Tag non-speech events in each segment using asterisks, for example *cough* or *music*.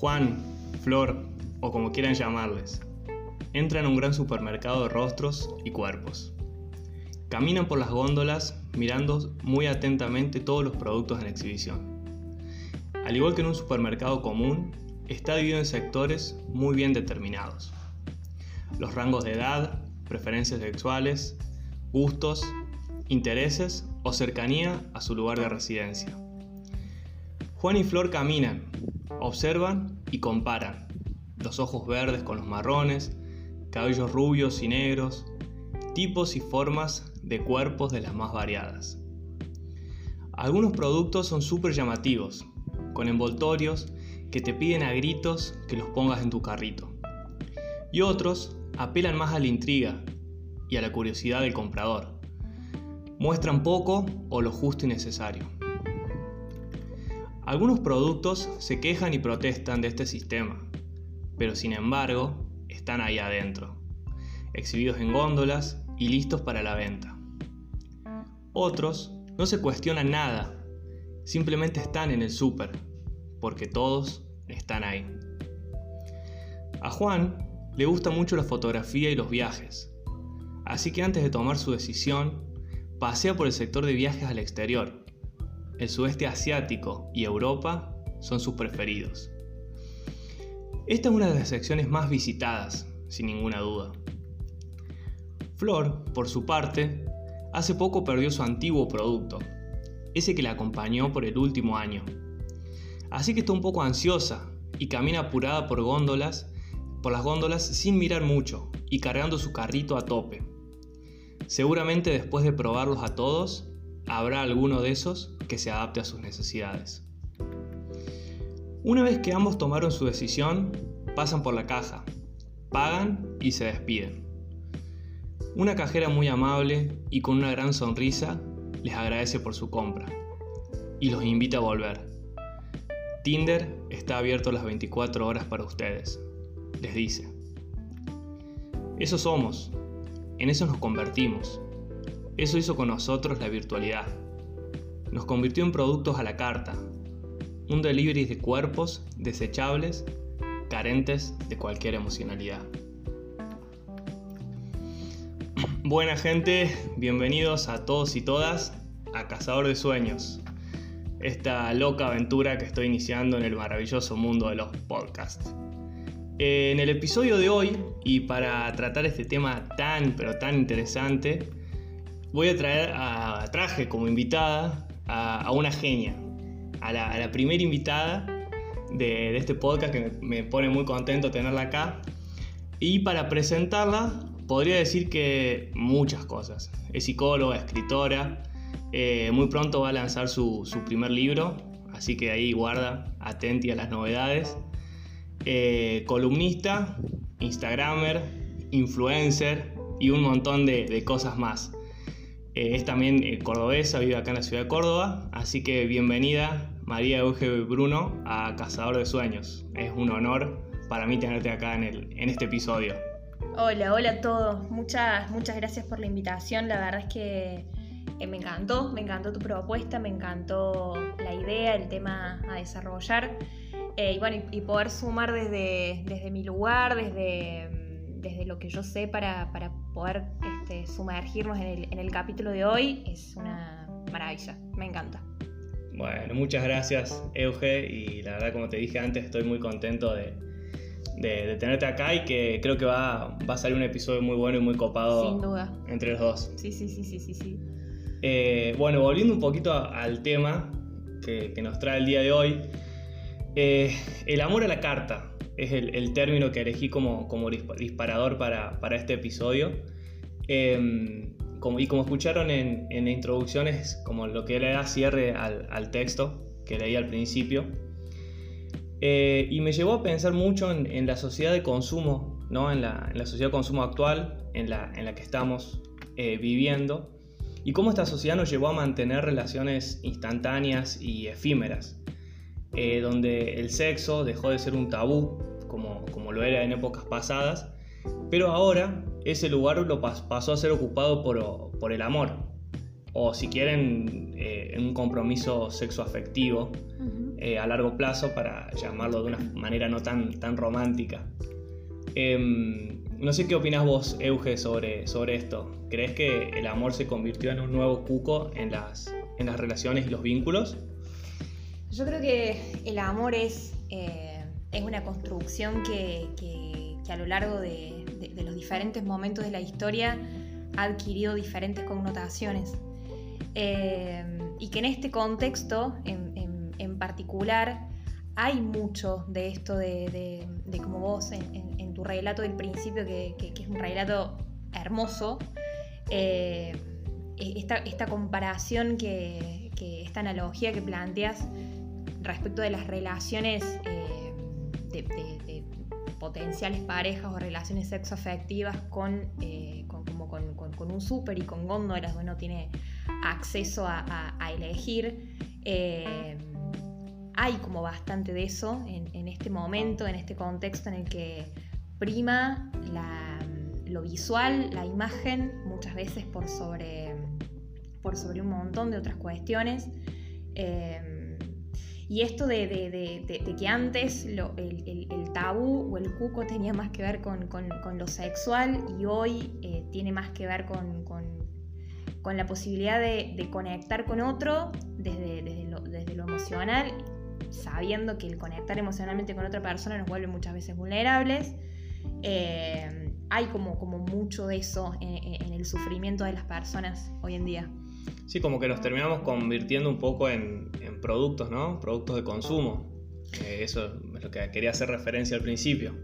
Juan, Flor o como quieran llamarles, entran a un gran supermercado de rostros y cuerpos. Caminan por las góndolas mirando muy atentamente todos los productos en exhibición. Al igual que en un supermercado común, está dividido en sectores muy bien determinados. Los rangos de edad, preferencias sexuales, gustos, intereses o cercanía a su lugar de residencia. Juan y Flor caminan, observan y comparan. Los ojos verdes con los marrones, cabellos rubios y negros, tipos y formas de cuerpos de las más variadas. Algunos productos son súper llamativos, con envoltorios que te piden a gritos que los pongas en tu carrito. Y otros apelan más a la intriga y a la curiosidad del comprador. Muestran poco o lo justo y necesario. Algunos productos se quejan y protestan de este sistema, pero sin embargo están ahí adentro, exhibidos en góndolas y listos para la venta. Otros no se cuestionan nada, simplemente están en el súper, porque todos están ahí. A Juan le gusta mucho la fotografía y los viajes, así que antes de tomar su decisión, pasea por el sector de viajes al exterior. El sudeste asiático y Europa son sus preferidos. Esta es una de las secciones más visitadas, sin ninguna duda. Flor, por su parte, hace poco perdió su antiguo producto, ese que la acompañó por el último año. Así que está un poco ansiosa y camina apurada por góndolas, por las góndolas sin mirar mucho y cargando su carrito a tope. Seguramente después de probarlos a todos, habrá alguno de esos que se adapte a sus necesidades. Una vez que ambos tomaron su decisión, pasan por la caja, pagan y se despiden. Una cajera muy amable y con una gran sonrisa les agradece por su compra y los invita a volver. Tinder está abierto las 24 horas para ustedes, les dice. Eso somos, en eso nos convertimos. Eso hizo con nosotros la virtualidad. Nos convirtió en productos a la carta, un delivery de cuerpos desechables, carentes de cualquier emocionalidad. Buena gente, bienvenidos a todos y todas a Cazador de Sueños, esta loca aventura que estoy iniciando en el maravilloso mundo de los podcasts. En el episodio de hoy, y para tratar este tema tan pero tan interesante, voy a traer a, traje como invitada a una genia, a la, primera invitada de, este podcast que me, pone muy contento tenerla acá. Y para presentarla, podría decir que muchas cosas. Es psicóloga, escritora, eh, muy pronto va a lanzar su, primer libro, así que ahí guarda, atenti a las novedades. Eh, columnista, instagramer, influencer y un montón de cosas más. Eh, es también eh, cordobesa, vive acá en la ciudad de Córdoba, así que bienvenida María Euge Bruno a Cazador de Sueños. Es un honor para mí tenerte acá en, el, en este episodio. Hola, hola a todos. Muchas, muchas gracias por la invitación. La verdad es que eh, me encantó, me encantó tu propuesta, me encantó la idea, el tema a desarrollar. y bueno, y, poder sumar desde, desde mi lugar, desde desde lo que yo sé para, poder este, sumergirnos en el, capítulo de hoy es una maravilla, me encanta. Bueno, muchas gracias Euge y la verdad como te dije antes estoy muy contento de, tenerte acá y que creo que va, a salir un episodio muy bueno y muy copado Sin duda. entre los dos. Sí, sí, sí, sí, sí. sí. Eh, bueno, volviendo un poquito al tema que, nos trae el día de hoy, eh, el amor a la carta es el, término que elegí como, como disparador para, para este episodio. Em, como, y como escucharon en, en, la introducción, es como lo que le da cierre al, al texto que leí al principio. Eh, y me llevó a pensar mucho en, en la sociedad de consumo, ¿no? en, la, en, la, sociedad de consumo actual en la, en la que estamos eh, viviendo, y cómo esta sociedad nos llevó a mantener relaciones instantáneas y efímeras, eh, donde el sexo dejó de ser un tabú como, como lo era en épocas pasadas, pero ahora ese lugar lo pasó a ser ocupado por, por el amor, o si quieren, eh, en un compromiso sexoafectivo, eh, a largo plazo, para llamarlo de una manera no tan, tan romántica. Em, no sé qué opinas vos, Euge, sobre, sobre esto. ¿Crees que el amor se convirtió en un nuevo cuco en las, en las relaciones y los vínculos? Yo creo que el amor es, eh, es una construcción que, a lo largo de, los diferentes momentos de la historia ha adquirido diferentes connotaciones. Eh, y que en este contexto en, particular hay mucho de esto de, como vos en, tu relato del principio, que, es un relato hermoso, eh, esta, esta, comparación que, esta analogía que planteas respecto de las relaciones eh, de, potenciales parejas o relaciones sexoafectivas con, eh, con, como con, un súper y con góndolas donde uno tiene acceso a, elegir. Eh, hay como bastante de eso en, este momento, en este contexto en el que prima lo visual, la imagen, muchas veces por sobre, por sobre un montón de otras cuestiones. Y esto de, que antes el, tabú o el cuco tenía más que ver con, lo sexual y hoy eh, tiene más que ver con, la posibilidad de, conectar con otro desde, lo, emocional, sabiendo que el conectar emocionalmente con otra persona nos vuelve muchas veces vulnerables. Eh, hay como, como mucho de eso en el sufrimiento de las personas hoy en día. Sí, como que nos terminamos convirtiendo un poco en, productos, ¿no? Productos de consumo. Eh, eso es lo que quería hacer referencia al principio.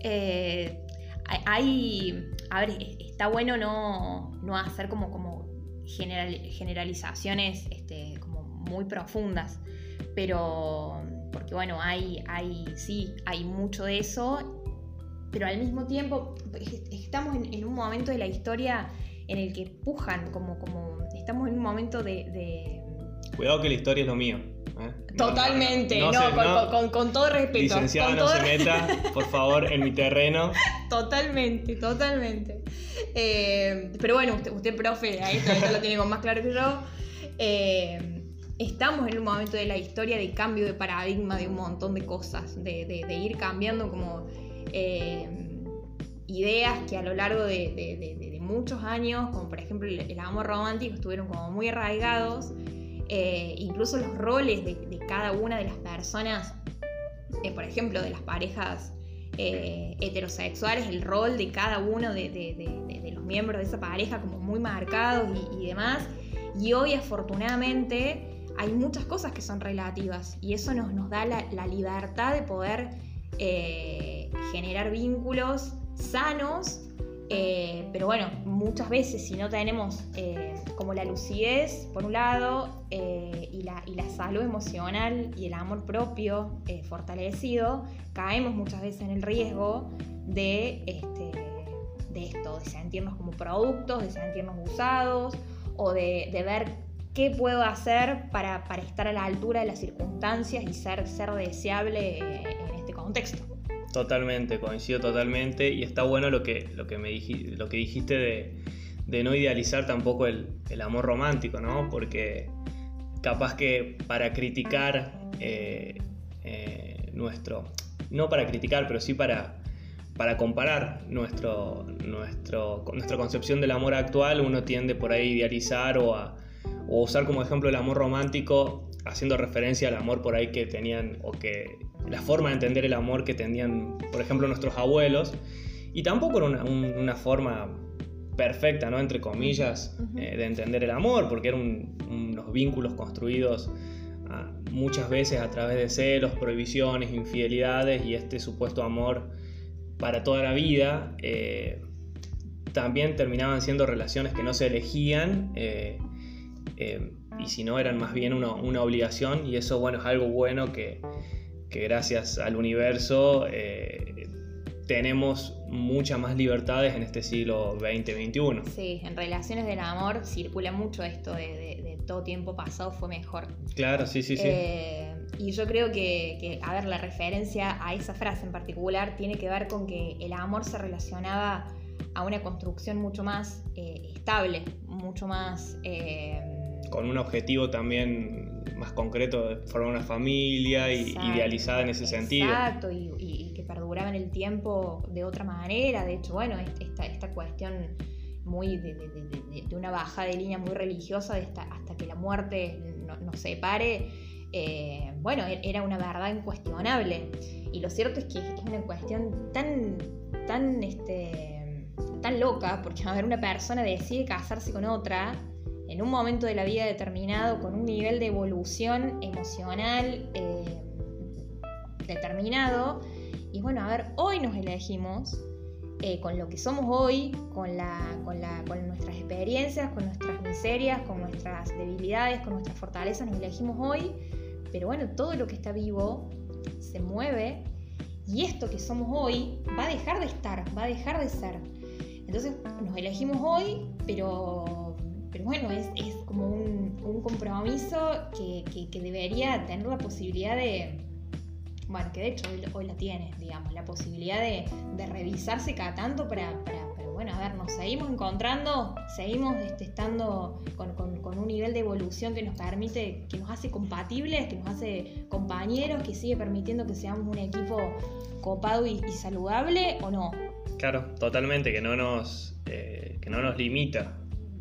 Eh, hay, a ver, está bueno no, hacer como, como generalizaciones este, como muy profundas, pero porque bueno, hay, hay, sí, hay mucho de eso, pero al mismo tiempo estamos en un momento de la historia en el que pujan, como, como estamos en un momento de, Cuidado que la historia es lo mío. ¿eh? Totalmente, no, con, todo respeto. Licenciada, no se meta, *laughs* por favor, en mi terreno. *laughs* Totalmente, totalmente. Eh, pero bueno, usted, usted profe, ahí esto lo tiene más claro que yo. Eh, estamos en un momento de la historia de cambio de paradigma de un montón de cosas, de, ir cambiando como ideas que a lo largo de, muchos años, como por ejemplo el, amor romántico, estuvieron como muy arraigados. Eh, incluso los roles de, cada una de las personas, eh, por ejemplo, de las parejas eh, heterosexuales, el rol de cada uno de, los miembros de esa pareja como muy marcados y, demás. Y hoy afortunadamente hay muchas cosas que son relativas y eso nos, nos da la, libertad de poder generar vínculos sanos, eh, pero bueno, muchas veces si no tenemos eh, como la lucidez, por un lado, eh, y, la, salud emocional y el amor propio fortalecido, caemos muchas veces en el riesgo de, este, de esto, de sentirnos como productos, de sentirnos usados o de, ver qué puedo hacer para, estar a la altura de las circunstancias y ser, ser deseable en este contexto. Totalmente, coincido totalmente. Y está bueno lo que, lo que, me dijiste de, no idealizar tampoco el, amor romántico, ¿no? Porque capaz que para criticar eh, eh, nuestro, no para criticar, pero sí para, para comparar nuestro, nuestro, nuestra concepción del amor actual, uno tiende por ahí a idealizar o a, o usar como ejemplo el amor romántico, haciendo referencia al amor por ahí que tenían o que la forma de entender el amor que tenían, por ejemplo, nuestros abuelos, y tampoco era una, forma perfecta, ¿no? Entre comillas, eh, de entender el amor, porque eran unos vínculos construidos ah, muchas veces a través de celos, prohibiciones, infidelidades y este supuesto amor para toda la vida. Eh, también terminaban siendo relaciones que no se elegían eh, y si no eran más bien una, una, obligación y eso bueno es algo bueno que, que gracias al universo eh, tenemos muchas más libertades en este siglo XX-XXI. Sí, en relaciones del amor circula mucho esto de, todo tiempo pasado fue mejor. Claro, sí, sí, sí. Eh, y yo creo que, a ver, la referencia a esa frase en particular tiene que ver con que el amor se relacionaba a una construcción mucho más eh, estable, mucho más... con un objetivo también más concreto, formar una familia y idealizada en ese sentido. Exacto, y, que perduraba en el tiempo de otra manera. De hecho, bueno, esta, esta cuestión muy de, una baja de línea muy religiosa hasta que la muerte nos separe, eh, bueno, e, era una verdad incuestionable. Y lo cierto es que es una cuestión tan, tan, este, tan loca, porque a ver, una persona decide casarse con otra en un momento de la vida determinado, con un nivel de evolución emocional eh, determinado. Y bueno, a ver, hoy nos elegimos eh, con lo que somos hoy, con, la, con, la, con nuestras experiencias, con nuestras miserias, con nuestras debilidades, con nuestras fortalezas, nos elegimos hoy. Pero bueno, todo lo que está vivo se mueve y esto que somos hoy va a dejar de estar, va a dejar de ser. Entonces nos elegimos hoy, pero, pero bueno, es, como un, compromiso que, debería tener la posibilidad de, bueno, que de hecho hoy, la tiene, digamos, la posibilidad de, revisarse cada tanto para, para, bueno, a ver, nos seguimos encontrando, seguimos este, estando con, un nivel de evolución que nos permite, que nos hace compatibles, que nos hace compañeros, que sigue permitiendo que seamos un equipo copado y, saludable o no. Claro, totalmente, que no nos, eh, que no nos limita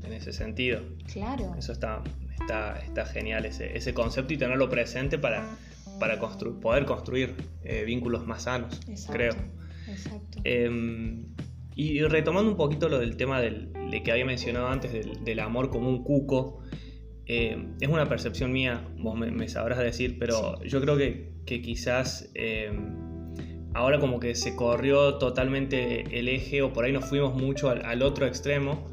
en ese sentido. Claro. Eso está, está, está genial, ese, ese concepto y tenerlo presente para, para poder construir eh, vínculos más sanos, creo. Exacto. Em, y retomando un poquito lo del tema del, de que había mencionado antes, del, amor como un cuco, eh, es una percepción mía, vos me, sabrás decir, pero yo creo que, que quizás eh, ahora como que se corrió totalmente el eje o por ahí nos fuimos mucho al, otro extremo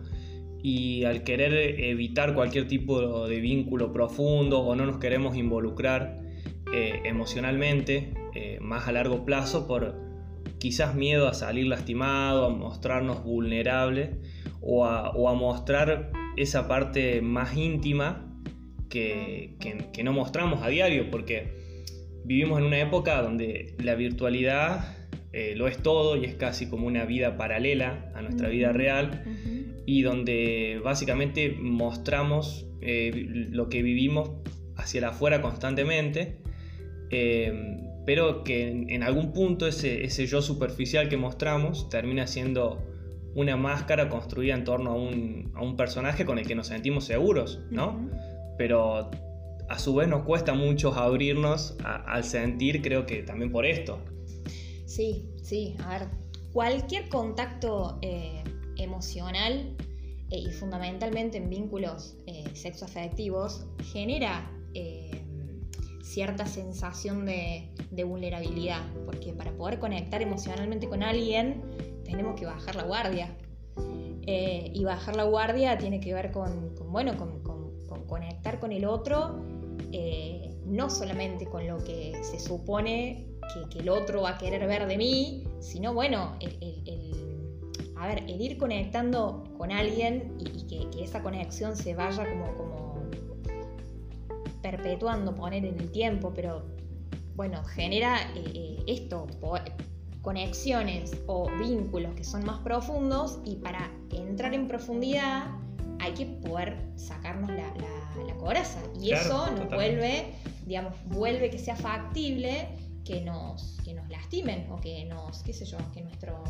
y al querer evitar cualquier tipo de vínculo profundo o no nos queremos involucrar eh, emocionalmente más a largo plazo por quizás miedo a salir lastimado, a mostrarnos vulnerables o a, mostrar esa parte más íntima que, no mostramos a diario, porque vivimos en una época donde la virtualidad eh, lo es todo y es casi como una vida paralela a nuestra vida real y donde básicamente mostramos eh, lo que vivimos hacia el afuera constantemente. Eh, pero que en, algún punto ese, ese, yo superficial que mostramos termina siendo una máscara construida en torno a un, a un personaje con el que nos sentimos seguros, ¿no? Pero a su vez nos cuesta mucho abrirnos al sentir, creo que también por esto. Sí, sí, a ver, cualquier contacto eh, emocional eh, y fundamentalmente en vínculos eh, sexoafectivos genera cierta sensación de, vulnerabilidad, porque para poder conectar emocionalmente con alguien tenemos que bajar la guardia. Eh, y bajar la guardia tiene que ver con, bueno, con, conectar con el otro, eh, no solamente con lo que se supone que, el otro va a querer ver de mí, sino bueno, el, a ver, el ir conectando con alguien y, que, que, esa conexión se vaya como, como perpetuando, poner en el tiempo, pero bueno, genera eh, eh, esto, conexiones o vínculos que son más profundos y para entrar en profundidad hay que poder sacarnos la, la, coraza. Y eso nos vuelve, digamos, vuelve que sea factible que nos, que nos lastimen o que nos, qué sé yo, que nuestro...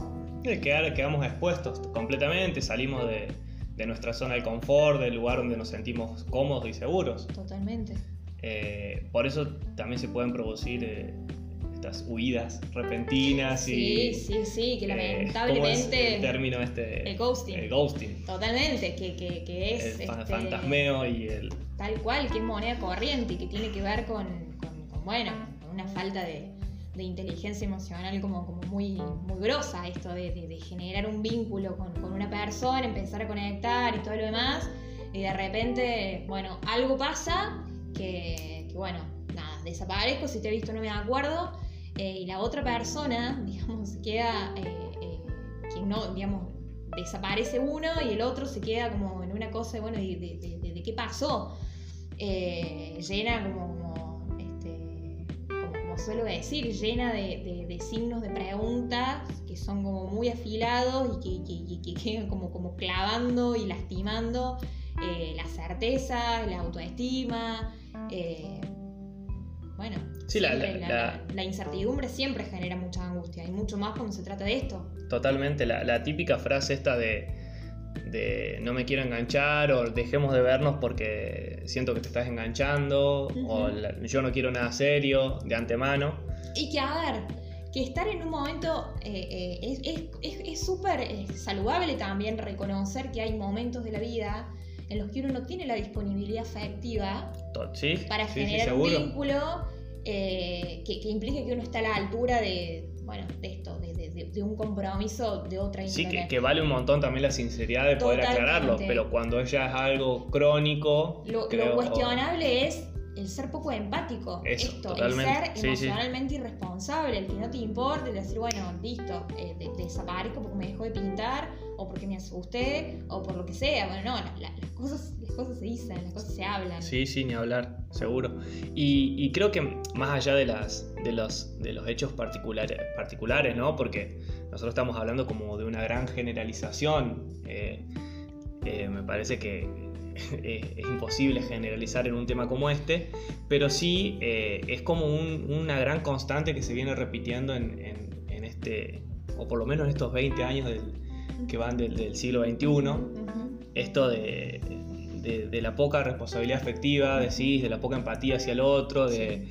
Que quedamos expuestos completamente, salimos de, de nuestra zona de confort, del lugar donde nos sentimos cómodos y seguros. Totalmente. Eh, por eso también se pueden producir eh, estas huidas repentinas y... Sí, sí, sí, que eh, lamentablemente... el término este... El ghosting. El ghosting. Totalmente, que, que, que es... El este, fantasmeo y el... Tal cual, que es moneda corriente y que tiene que ver con, con, bueno, con una falta de, de inteligencia emocional como, como muy, muy grosa, esto de, de, generar un vínculo con, con, una persona, empezar a conectar y todo lo demás, y de repente, bueno, algo pasa que, bueno, nada, desaparezco, si te he visto no me acuerdo, eh, y la otra persona, *laughs* digamos, queda, eh, eh, no, digamos, desaparece uno y el otro se queda como en una cosa, bueno, de, de, de qué pasó, llena como suelo decir, llena de, signos de preguntas que son como muy afilados y que, quedan como, como clavando y lastimando eh, la certeza, la autoestima, eh, bueno, Sí, la- la- la, la- la incertidumbre siempre genera mucha angustia, y mucho más cuando se trata de esto. Totalmente, la típica frase esta de, de no me quiero enganchar o dejemos de vernos porque siento que te estás enganchando o la- yo no quiero nada serio de antemano. Y que, a ver, que estar en un momento eh, eh, es- es es- es súper eh, saludable también reconocer que hay momentos de la vida en los que uno no tiene la disponibilidad afectiva ¿Sí? para sí, sí, generar un vínculo eh, que, que implique que uno está a la altura de, bueno, de esto, de, de- un compromiso de otra Sí, índole. que, que vale un montón también la sinceridad de poder aclararlo, pero cuando ya es algo crónico, Lo, cuestionable es el ser poco empático. Eso, Esto, totalmente. el ser Sí, sí. emocionalmente irresponsable, el que no te importe, el decir, bueno, listo, eh, de- desaparezco porque me dejó de pintar, o porque me asusté, o por lo que sea. Bueno, no, la- la- las, cosas, las cosas se dicen, las cosas se hablan. Sí, sí, ni hablar, seguro. Y, creo que más allá de, las, de, los, de los hechos particulares, particulares, ¿no? Porque nosotros estamos hablando como de una gran generalización. eh, eh, me parece que eh, es imposible generalizar en un tema como este, pero sí es como un- una gran constante que se viene repitiendo en, en- en este, o por lo menos en estos 20 años del- que van del, del siglo XXI Ujú. esto de, de- de la poca responsabilidad afectiva, decís, de la poca empatía hacia el otro, de,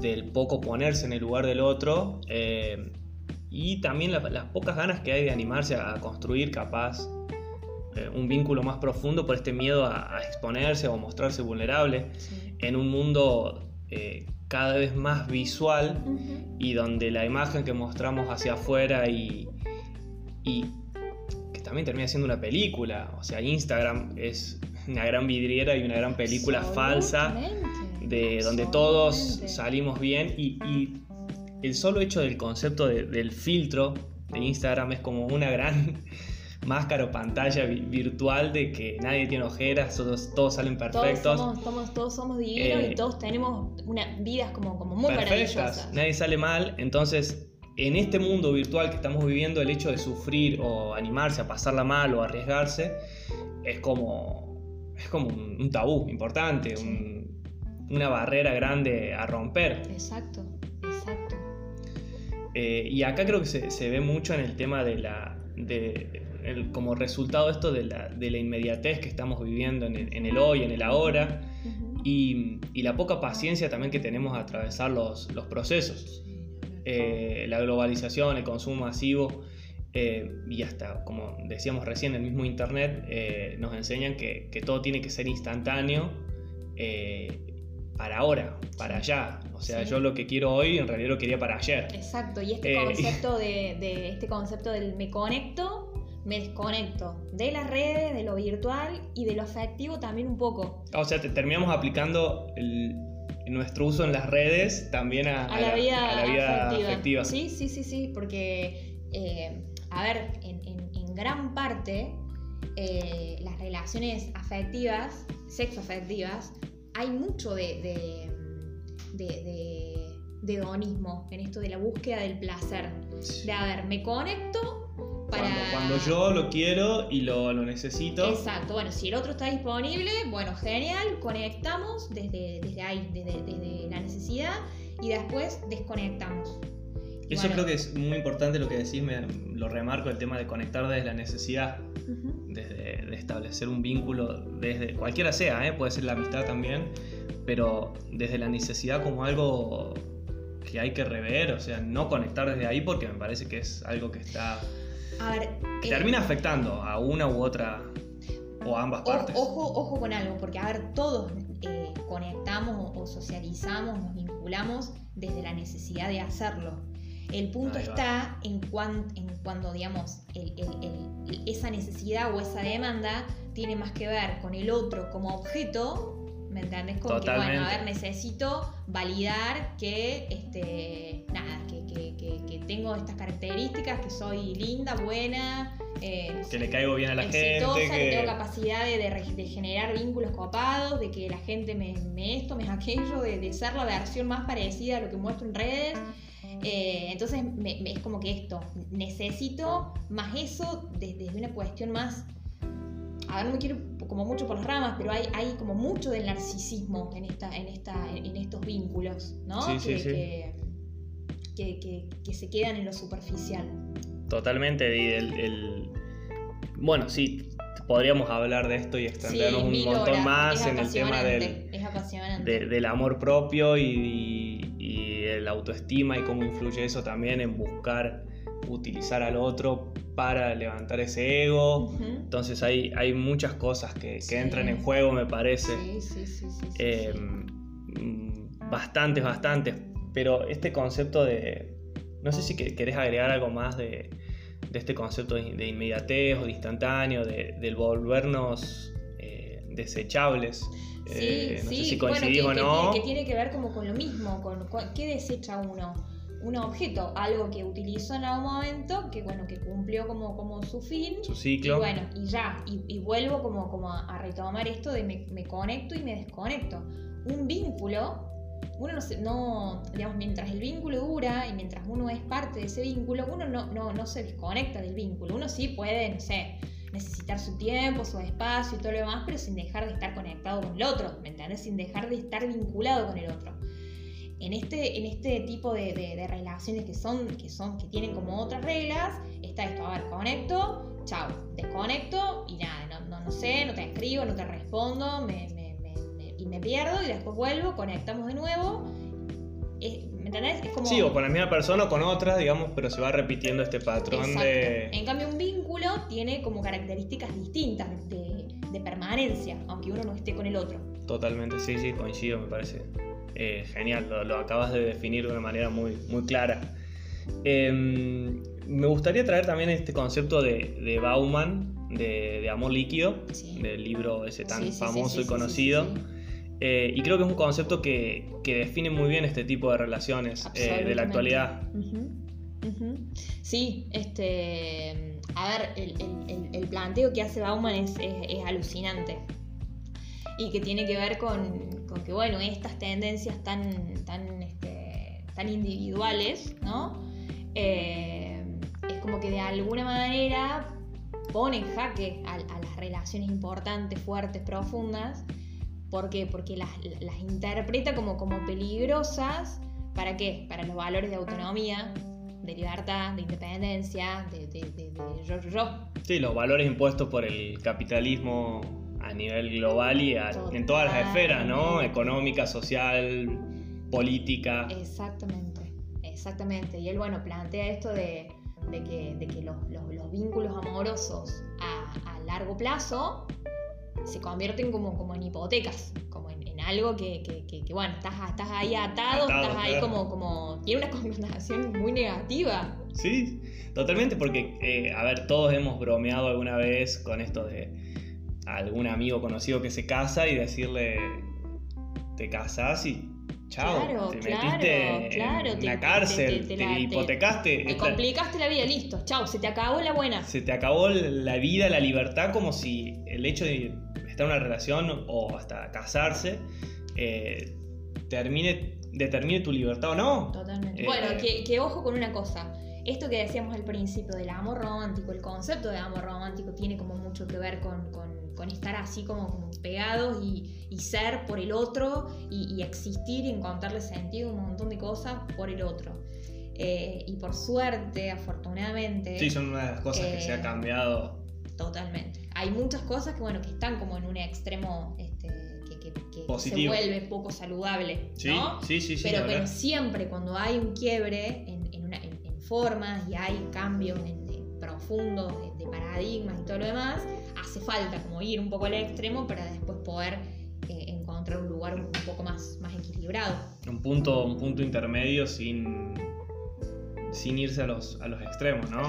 del poco ponerse en el lugar del otro, eh, y también la- las pocas ganas que hay de animarse a, a construir capaz eh, un vínculo más profundo por este miedo a, a exponerse o mostrarse vulnerable Sí. en un mundo eh, cada vez más visual Ujú. y donde la imagen que mostramos hacia afuera y, y también termina siendo una película, o sea, Instagram es una gran vidriera y una gran película falsa de donde todos salimos bien y, y el solo hecho del concepto de- del filtro de Instagram es como una gran *laughs* máscara o pantalla vi- virtual de que nadie tiene ojeras, todos, todos salen Todos perfectos. somos, somos- todos somos divinos Eh, y todos tenemos una, vidas como, como muy perfectas, maravillosas. nadie sale mal, entonces en este mundo virtual que estamos viviendo el hecho de sufrir o animarse a pasarla mal o arriesgarse es como es como un, un tabú importante, Sí. un- una barrera grande a romper. Exacto, exacto. Eh, y acá creo que se, se ve mucho en el tema de la. De, el- como resultado de esto de la, de la inmediatez que estamos viviendo en el, en el hoy, en el ahora, y, y la poca paciencia también que tenemos a atravesar los, los procesos. Eh, la globalización, el consumo masivo eh, y hasta, como decíamos recién, el mismo Internet eh, nos enseñan que, que todo tiene que ser instantáneo para ahora, para allá. O sea, Sí. yo lo que quiero hoy en realidad lo quería para ayer. Exacto, y este concepto *laughs* de, de- este concepto del me conecto, me desconecto de las redes, de lo virtual y de lo afectivo también un poco. O sea, te- terminamos aplicando el- nuestro uso en las redes también a, A, la, vida, a la vida afectiva. afectiva. Sí, sí, sí, sí, porque, eh, a ver, en, en- en gran parte eh, las relaciones afectivas, sexoafectivas, hay mucho de, de, de, de- de hedonismo en esto de la búsqueda del placer. De, a ver, me conecto para... Cuando, cuando yo lo quiero y lo, lo necesito. Exacto, bueno, si el otro está disponible, bueno, genial, conectamos desde, desde ahí, desde, desde la necesidad y después desconectamos. Eso Bueno. creo que es muy importante lo que decís, me, lo remarco, el tema de conectar desde la necesidad, desde de establecer un vínculo, desde cualquiera sea, ¿eh? puede ser la amistad también, pero desde la necesidad como algo que hay que rever, o sea, no conectar desde ahí porque me parece que es algo que está A ver, que eh, termina afectando a una u otra o a ambas o- partes. ojo, ojo con algo, porque a ver, todos eh, conectamos o, socializamos, nos vinculamos desde la necesidad de hacerlo. El punto está en, cuan- en cuando, digamos, el- el- el- esa necesidad o esa demanda tiene más que ver con el otro como objeto, ¿me entendés? Con que, bueno, a ver, necesito validar que, este, nada, que, que- que- que tengo estas características, que soy linda, buena, eh, que le caigo bien a la exitosa, gente, que... que tengo capacidad de, de re- de generar vínculos copados, de que la gente me, me esto, me *laughs* aquello, de, de ser la versión más parecida a lo que muestro en redes. Eh, entonces me- me- es como que esto, necesito más eso desde, desde una cuestión más, a ver, no me quiero como mucho por las ramas, pero hay, hay como mucho del narcisismo en, esta, en, esta, en estos vínculos, ¿no? Sí, que, sí. que- que- que- que se quedan en lo superficial. Totalmente. y el- el- Bueno, sí, podríamos hablar de esto y extendernos un montón horas. más en el tema del, de- del amor propio y, y el autoestima y cómo influye eso también en buscar utilizar al otro para levantar ese ego. Entonces hay, hay muchas cosas que, que Sí. entran en juego, me parece. Sí, sí, sí, sí, sí, Eh, Bastantes, bastantes. Pero este concepto de... No sé si que- querés agregar algo más de, de este concepto de, inmediatez o de instantáneo, de, del volvernos eh, desechables. Sí, Eh, no sí, sé si bueno, coincidís que, o no. tiene- que tiene que ver como con lo mismo, con qué desecha uno. Un objeto, algo que utilizó en algún momento, que bueno, que cumplió como, como su fin. Su Y ciclo. bueno, y ya, y, y vuelvo como, como a, a retomar esto de me, me conecto y me desconecto. Un vínculo, uno no, se, no, digamos, mientras el vínculo dura y mientras uno es parte de ese vínculo, uno no, no, no se desconecta del vínculo. Uno sí puede, no sé, necesitar su tiempo, su espacio y todo lo demás, pero sin dejar de estar conectado con el otro, ¿me entiendes? Sin dejar de estar vinculado con el otro. En este, en este tipo de, de- de relaciones que son, que son, que tienen como otras reglas, está esto, a ver, conecto, chao, desconecto y nada, no, no, no sé, no te escribo, no te respondo, me, me- me- me- y me pierdo y después vuelvo, conectamos de nuevo. Es- ¿Me entendés? Es como... Sí, o con la misma persona o con otras, digamos, pero se va repitiendo este patrón Exacto. de... En cambio, un vínculo tiene como características distintas de, de permanencia, aunque uno no esté con el otro. Totalmente, sí, sí, coincido, me parece eh, genial, lo, lo acabas de definir de una manera muy, muy clara. Em, me gustaría traer también este concepto de, de Bauman, de, de amor líquido, Sí. del libro ese tan Sí, sí, sí, famoso y conocido. Eh, y creo que es un concepto que, que define muy bien este tipo de relaciones eh, de la actualidad. Sí, este. A ver, el, el- el- el planteo que hace Bauman es, es- es alucinante. Y que tiene que ver con, que, bueno, estas tendencias tan, tan, este, tan individuales, ¿no? Eh, es como que de alguna manera pone en jaque a, a las relaciones importantes, fuertes, profundas. ¿Por qué? Porque las, las interpreta como, como peligrosas. ¿Para qué? Para los valores de autonomía, de libertad, de independencia, de, de, de- de yo, yo, yo. Sí, los valores impuestos por el capitalismo a nivel global y a- en todas las esferas, ¿no? Económica, social, política. Exactamente, exactamente. Y él, bueno, plantea esto de, de que, de que los, los- los vínculos amorosos a, a largo plazo se convierten como, como en hipotecas, como en, en algo que, que- que- que, bueno, estás, estás ahí atado, Atado, estás ahí como... Tiene una *laughs* connotación muy negativa. Sí, totalmente, porque, eh, a ver, todos hemos bromeado alguna vez con esto de algún amigo conocido que se casa y decirle, te casás y chao, Claro, te claro, metiste claro, en te- la cárcel, te- hipotecaste, Te complicaste la vida, listo, chao, se te acabó la buena. se te acabó la vida, la libertad, como si el hecho de estar en una relación o hasta casarse eh, termine, determine tu libertad o no. Totalmente. Eh, bueno, que, que ojo con una cosa. Esto que decíamos al principio del amor romántico, el concepto de amor romántico tiene como mucho que ver con, con- con estar así como, como pegados y, y ser por el otro y, y existir y encontrarle sentido un montón de cosas por el otro. Eh, y por suerte, afortunadamente, Sí, son una de las cosas que se ha Eh, cambiado. totalmente. Hay muchas cosas que, bueno, que están como en un extremo este, que, que- que se vuelve poco saludable, Sí, ¿no? sí, sí, sí. pero, pero siempre cuando hay un quiebre en, formas y hay cambios profundos de, de paradigmas y todo lo demás, hace falta como ir un poco al extremo para después poder eh, encontrar un lugar un, poco más, más equilibrado. un punto, un punto intermedio sin, sin irse a los, a los extremos, ¿no?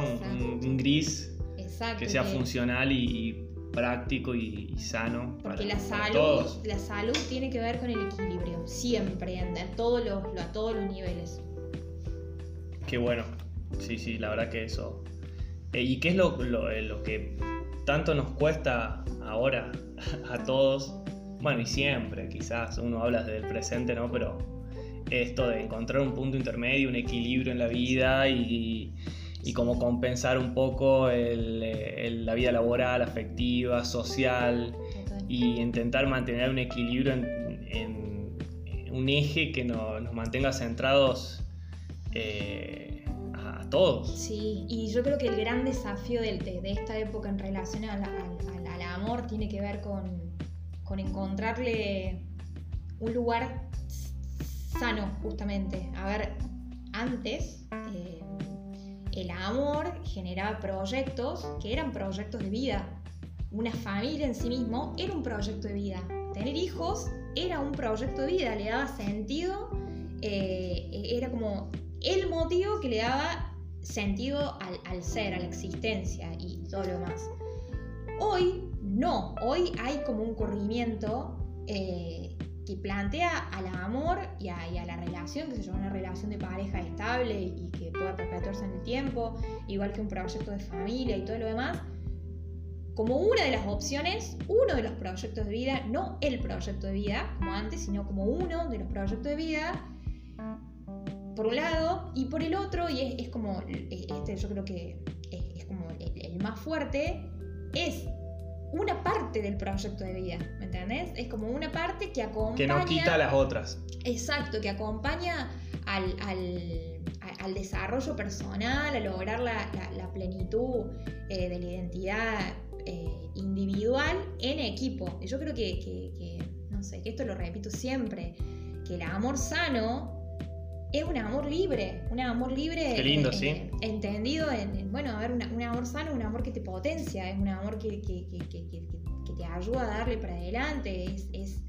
Un- gris Exacto. que sea que- funcional y, y práctico y, y sano para, Porque la para salud, todos. la salud tiene que ver con el equilibrio, siempre, todos los, a todos los niveles. Qué bueno. Sí, sí, la verdad que eso. Eh, ¿Y qué es lo, lo- eh, lo que tanto nos cuesta ahora *laughs* a todos? Bueno, y siempre, quizás uno habla del presente, ¿no? Pero esto de encontrar un punto intermedio, un equilibrio en la vida y, y como compensar un poco la vida laboral, afectiva, social y intentar mantener un equilibrio en, un eje que nos mantenga centrados eh, todos. Sí, y yo creo que el gran desafío de, esta época en relación al, amor tiene que ver con, encontrarle un lugar sano, justamente. A ver, antes eh, el amor generaba proyectos que eran proyectos de vida. Una familia en sí mismo era un proyecto de vida. Tener hijos era un proyecto de vida, le daba sentido, eh, era como el motivo que le daba sentido al, ser, a la existencia y todo lo demás. Hoy no, hoy hay como un corrimiento eh, que plantea al amor y a, la relación, que se llama una relación de pareja estable y que pueda perpetuarse en el tiempo, igual que un proyecto de familia y todo lo demás, como una de las opciones, uno de los proyectos de vida, no el proyecto de vida como antes, sino como uno de los proyectos de vida, por un lado, y por el otro, y como, este yo creo que es, como el, más fuerte, es una parte del proyecto de vida, ¿me entendés? Es como una parte que acompaña... Que no quita las otras. Exacto, que acompaña al, al, desarrollo personal, a lograr la, plenitud eh, de la identidad eh, individual en equipo. Y yo creo que, no sé, que esto lo repito siempre, que el amor sano es un amor libre, un amor libre lindo, ¿sí? entendido en, bueno, a ver, un amor sano es un amor que te potencia, es un amor que, te ayuda a darle para adelante, es,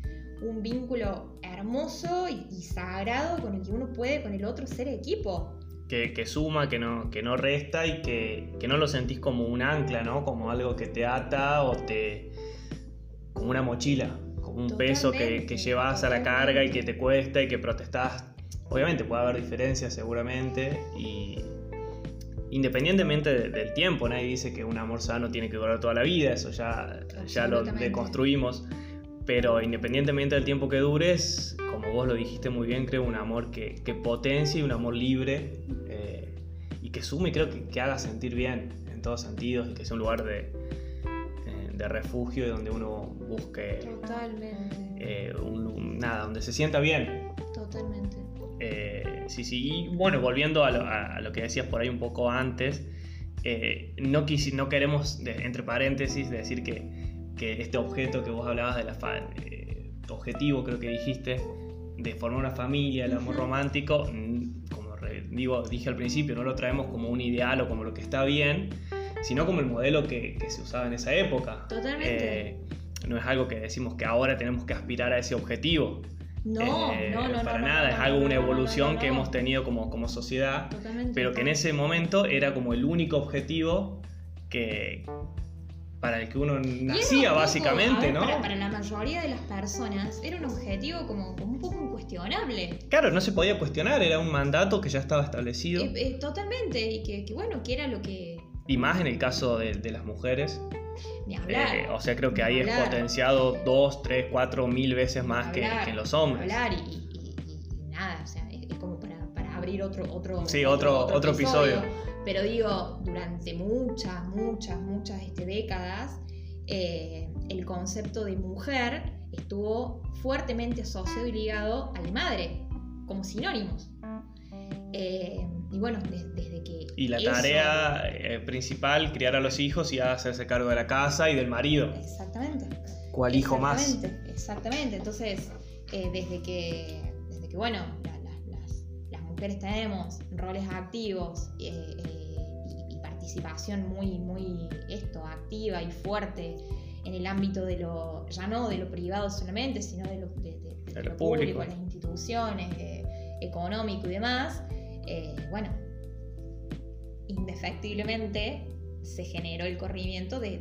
un vínculo hermoso y, y, sagrado con el que uno puede con el otro ser equipo que, suma, que no, que no resta y que, no lo sentís como un ancla, ¿no? Como algo que te ata o te. como una mochila, como un peso que, que llevas a la carga y que te cuesta y que protestás. Obviamente puede haber diferencias seguramente y independientemente del tiempo, nadie dice que un amor sano tiene que durar toda la vida, eso ya, ya lo deconstruimos, pero independientemente del tiempo que dures, como vos lo dijiste muy bien, creo un amor que, que potencie, un amor libre eh, y que sume, creo que, que, haga sentir bien en todos sentidos y que sea un lugar de, eh, de refugio y donde uno busque. Totalmente. Eh, nada, donde se sienta bien. Totalmente. Sí, sí. Y bueno, volviendo a lo, que decías por ahí un poco antes, no, no queremos, entre paréntesis, decir que que este objeto que vos hablabas de la eh, objetivo, creo que dijiste, de formar una familia, el amor romántico, mm, como digo, dije al principio, no lo traemos como un ideal o como lo que está bien, sino como el modelo que, se usaba en esa época. Totalmente. Eh, no es algo que decimos que ahora tenemos que aspirar a ese objetivo. No, eh, no, no, para nada, es algo, una evolución que hemos tenido como, como sociedad, pero que en ese momento era como el único objetivo que, para el que uno nacía, básicamente, ¿no? Para, la mayoría de las personas era un objetivo como, un poco incuestionable. Claro, no se podía cuestionar, era un mandato que ya estaba establecido. Eh, eh, totalmente, y que, bueno, que era lo que. Y más en el caso de, las mujeres. Ni hablar. Eh, o sea, creo que ahí es potenciado dos, tres, cuatro mil veces más que, en los hombres. Hablar y, nada, o sea, es, como para, abrir otro, otro, sí, otro, otro, episodio pero digo, durante muchas, muchas, muchas este, décadas, eh, el concepto de mujer estuvo fuertemente asociado y ligado a la madre, como sinónimos. Eh, y bueno, desde que... Y la tarea eh, principal, criar a los hijos y hacerse cargo de la casa y del marido. Exactamente. ¿Cuál hijo más? Exactamente. Entonces, desde, que, desde que, bueno, mujeres tenemos roles activos eh, eh, y, participación muy, muy esto, activa y fuerte en el ámbito de lo, ya no de lo privado solamente, sino de lo, público, las instituciones, económico y demás, eh, bueno, indefectiblemente se generó el corrimiento del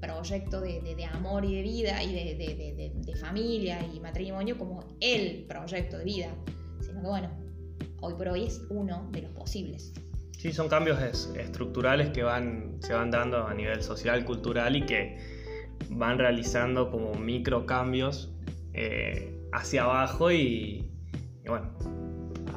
proyecto de, amor y de vida y de, familia y matrimonio como el proyecto de vida sino que bueno, hoy por hoy es uno de los posibles. Sí, son cambios estructurales que van, se van dando a nivel social, cultural y que van realizando como micro cambios eh, hacia abajo y, bueno,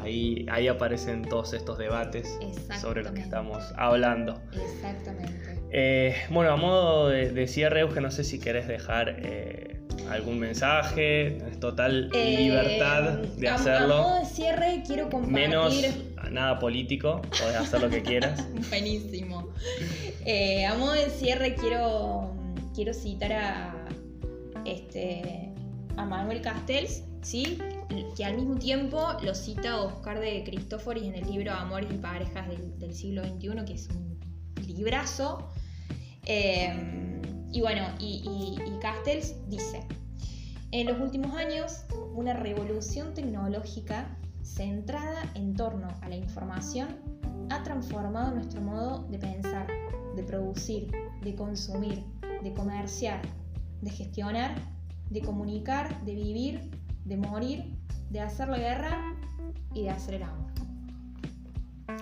ahí, ahí aparecen todos estos debates sobre lo que estamos hablando. Exactamente. Eh, bueno, a modo de, cierre, Euge, no sé si querés dejar eh, algún mensaje, tenés total eh, libertad de hacerlo. A modo de cierre quiero compartir... Menos nada político, podés hacer lo que *laughs* quieras. Buenísimo. a modo de cierre quiero, quiero citar a, este, a Manuel Castells, ¿sí? que al mismo tiempo lo cita Oscar de Cristóforis en el libro Amores y Parejas del, siglo XXI, que es un librazo. Em, y bueno, y, y Castells dice, en los últimos años, una revolución tecnológica centrada en torno a la información ha transformado nuestro modo de pensar, de producir, de consumir, de comerciar, de gestionar, de comunicar, de vivir, de morir, de hacer la guerra y de hacer el amor.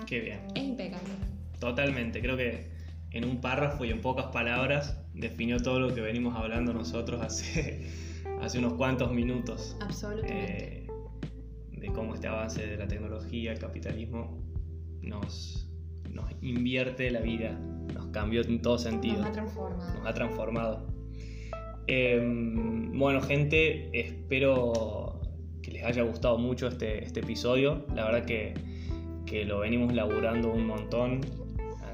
Qué bien. Es impecable. Totalmente, creo que en un párrafo y en pocas palabras definió todo lo que venimos hablando nosotros hace, *laughs* hace unos cuantos minutos. Absolutamente. Eh, de cómo este avance de la tecnología, el capitalismo, nos, nos invierte la vida, nos cambió en todo sentido. Nos ha transformado. Nos ha transformado. Em, bueno, gente, espero que les haya gustado mucho este, este episodio. La verdad que, lo venimos laburando un montón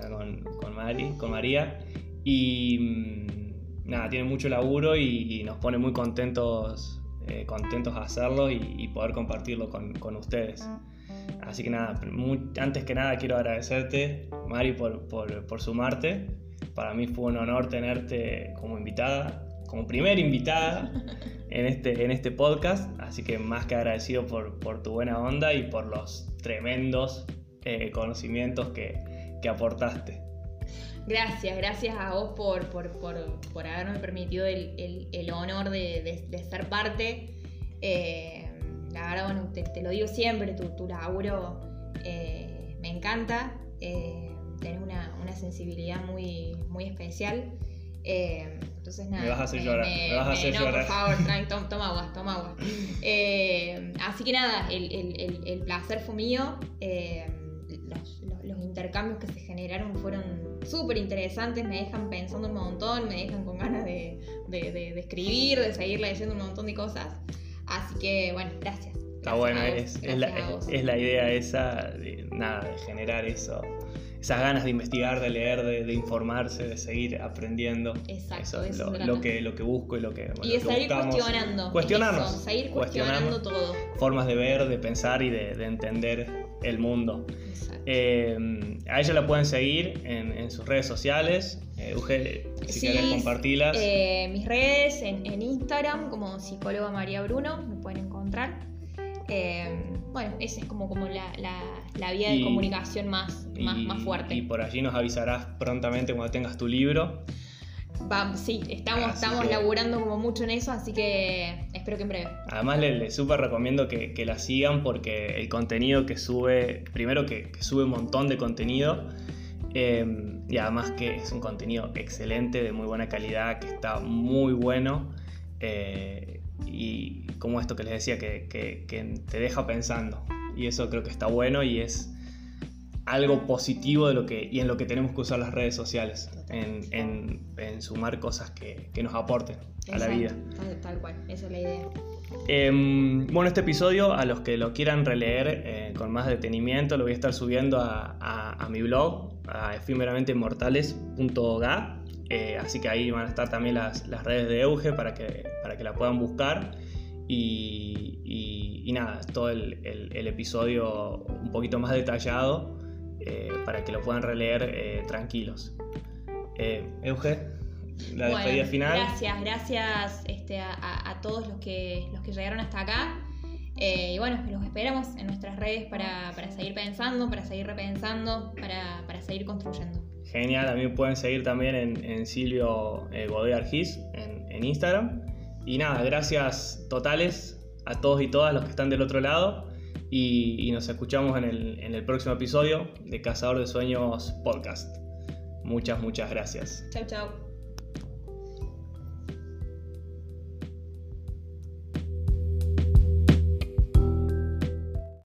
con, con, Mari, con María. Y mm, nada, tiene mucho laburo y, nos pone muy contentos, eh, contentos hacerlo y, poder compartirlo con, ustedes. Así que nada, antes que nada quiero agradecerte, Mari, por, por sumarte. Para mí fue un honor tenerte como invitada como primera invitada en este, en este podcast, así que más que agradecido por, por tu buena onda y por los tremendos eh, conocimientos que, que, aportaste. Gracias, gracias a vos por, por, por, haberme permitido el, el, honor de, de, ser parte. Eh, la verdad, bueno, te, lo digo siempre, tu, tu laburo eh, me encanta, tenés una, una, sensibilidad muy, muy especial. Eh, entonces nada. Me vas a hacer llorar. Me, vas a hacer no, por favor, *laughs* toma, agua, toma agua. Eh, así que nada, el, el, el, placer fue mío. Eh, los, los, intercambios que se generaron fueron súper interesantes, me dejan pensando un montón, me dejan con ganas de, de, de, escribir, de seguir leyendo un montón de cosas. Así que bueno, gracias. Está bueno, es, es, la, es, la, idea esa de nada, de generar eso esas ganas de investigar, de leer, de, informarse, de seguir aprendiendo. Exacto, eso, es lo, que, lo que busco y lo que. y de seguir cuestionando. Cuestionarnos. seguir cuestionando, todo. Formas de ver, de pensar y de, entender el mundo. Eh, a ella la pueden seguir en, sus redes sociales. Eh, si quieres compartirlas. Eh, mis redes en, en Instagram como psicóloga María Bruno, me pueden encontrar. Eh, bueno, esa es como, como la, la, vía de comunicación más, más, fuerte. Y por allí nos avisarás prontamente cuando tengas tu libro. sí, estamos, estamos laburando como mucho en eso, así que espero que en breve. Además les le súper recomiendo que, la sigan porque el contenido que sube, primero que, sube un montón de contenido. Eh, y además que es un contenido excelente, de muy buena calidad, que está muy bueno. Eh, y como esto que les decía, que, te deja pensando. Y eso creo que está bueno y es algo positivo de lo que, y en lo que tenemos que usar las redes sociales, en, sumar cosas que, nos aporten a la vida. Tal, cual, esa es la idea. Em, bueno, este episodio, a los que lo quieran releer eh, con más detenimiento, lo voy a estar subiendo a, mi blog, a efímeramentemortales.ga eh, así que ahí van a estar también las, redes de Euge para que, para que la puedan buscar. Y, nada, todo el, episodio un poquito más detallado eh, para que lo puedan releer eh, tranquilos. Euge, la despedida final. Gracias, gracias este, a, todos los que, los que llegaron hasta acá. Y bueno, los esperamos en nuestras redes para, seguir pensando, para seguir repensando, para, para seguir construyendo. Genial, a mí me pueden seguir también en, Silvio eh, Argis en, Instagram. Y nada, gracias totales a todos y todas los que están del otro lado. Y, nos escuchamos en el, en el próximo episodio de Cazador de Sueños Podcast. Muchas, muchas gracias. Chao, chao.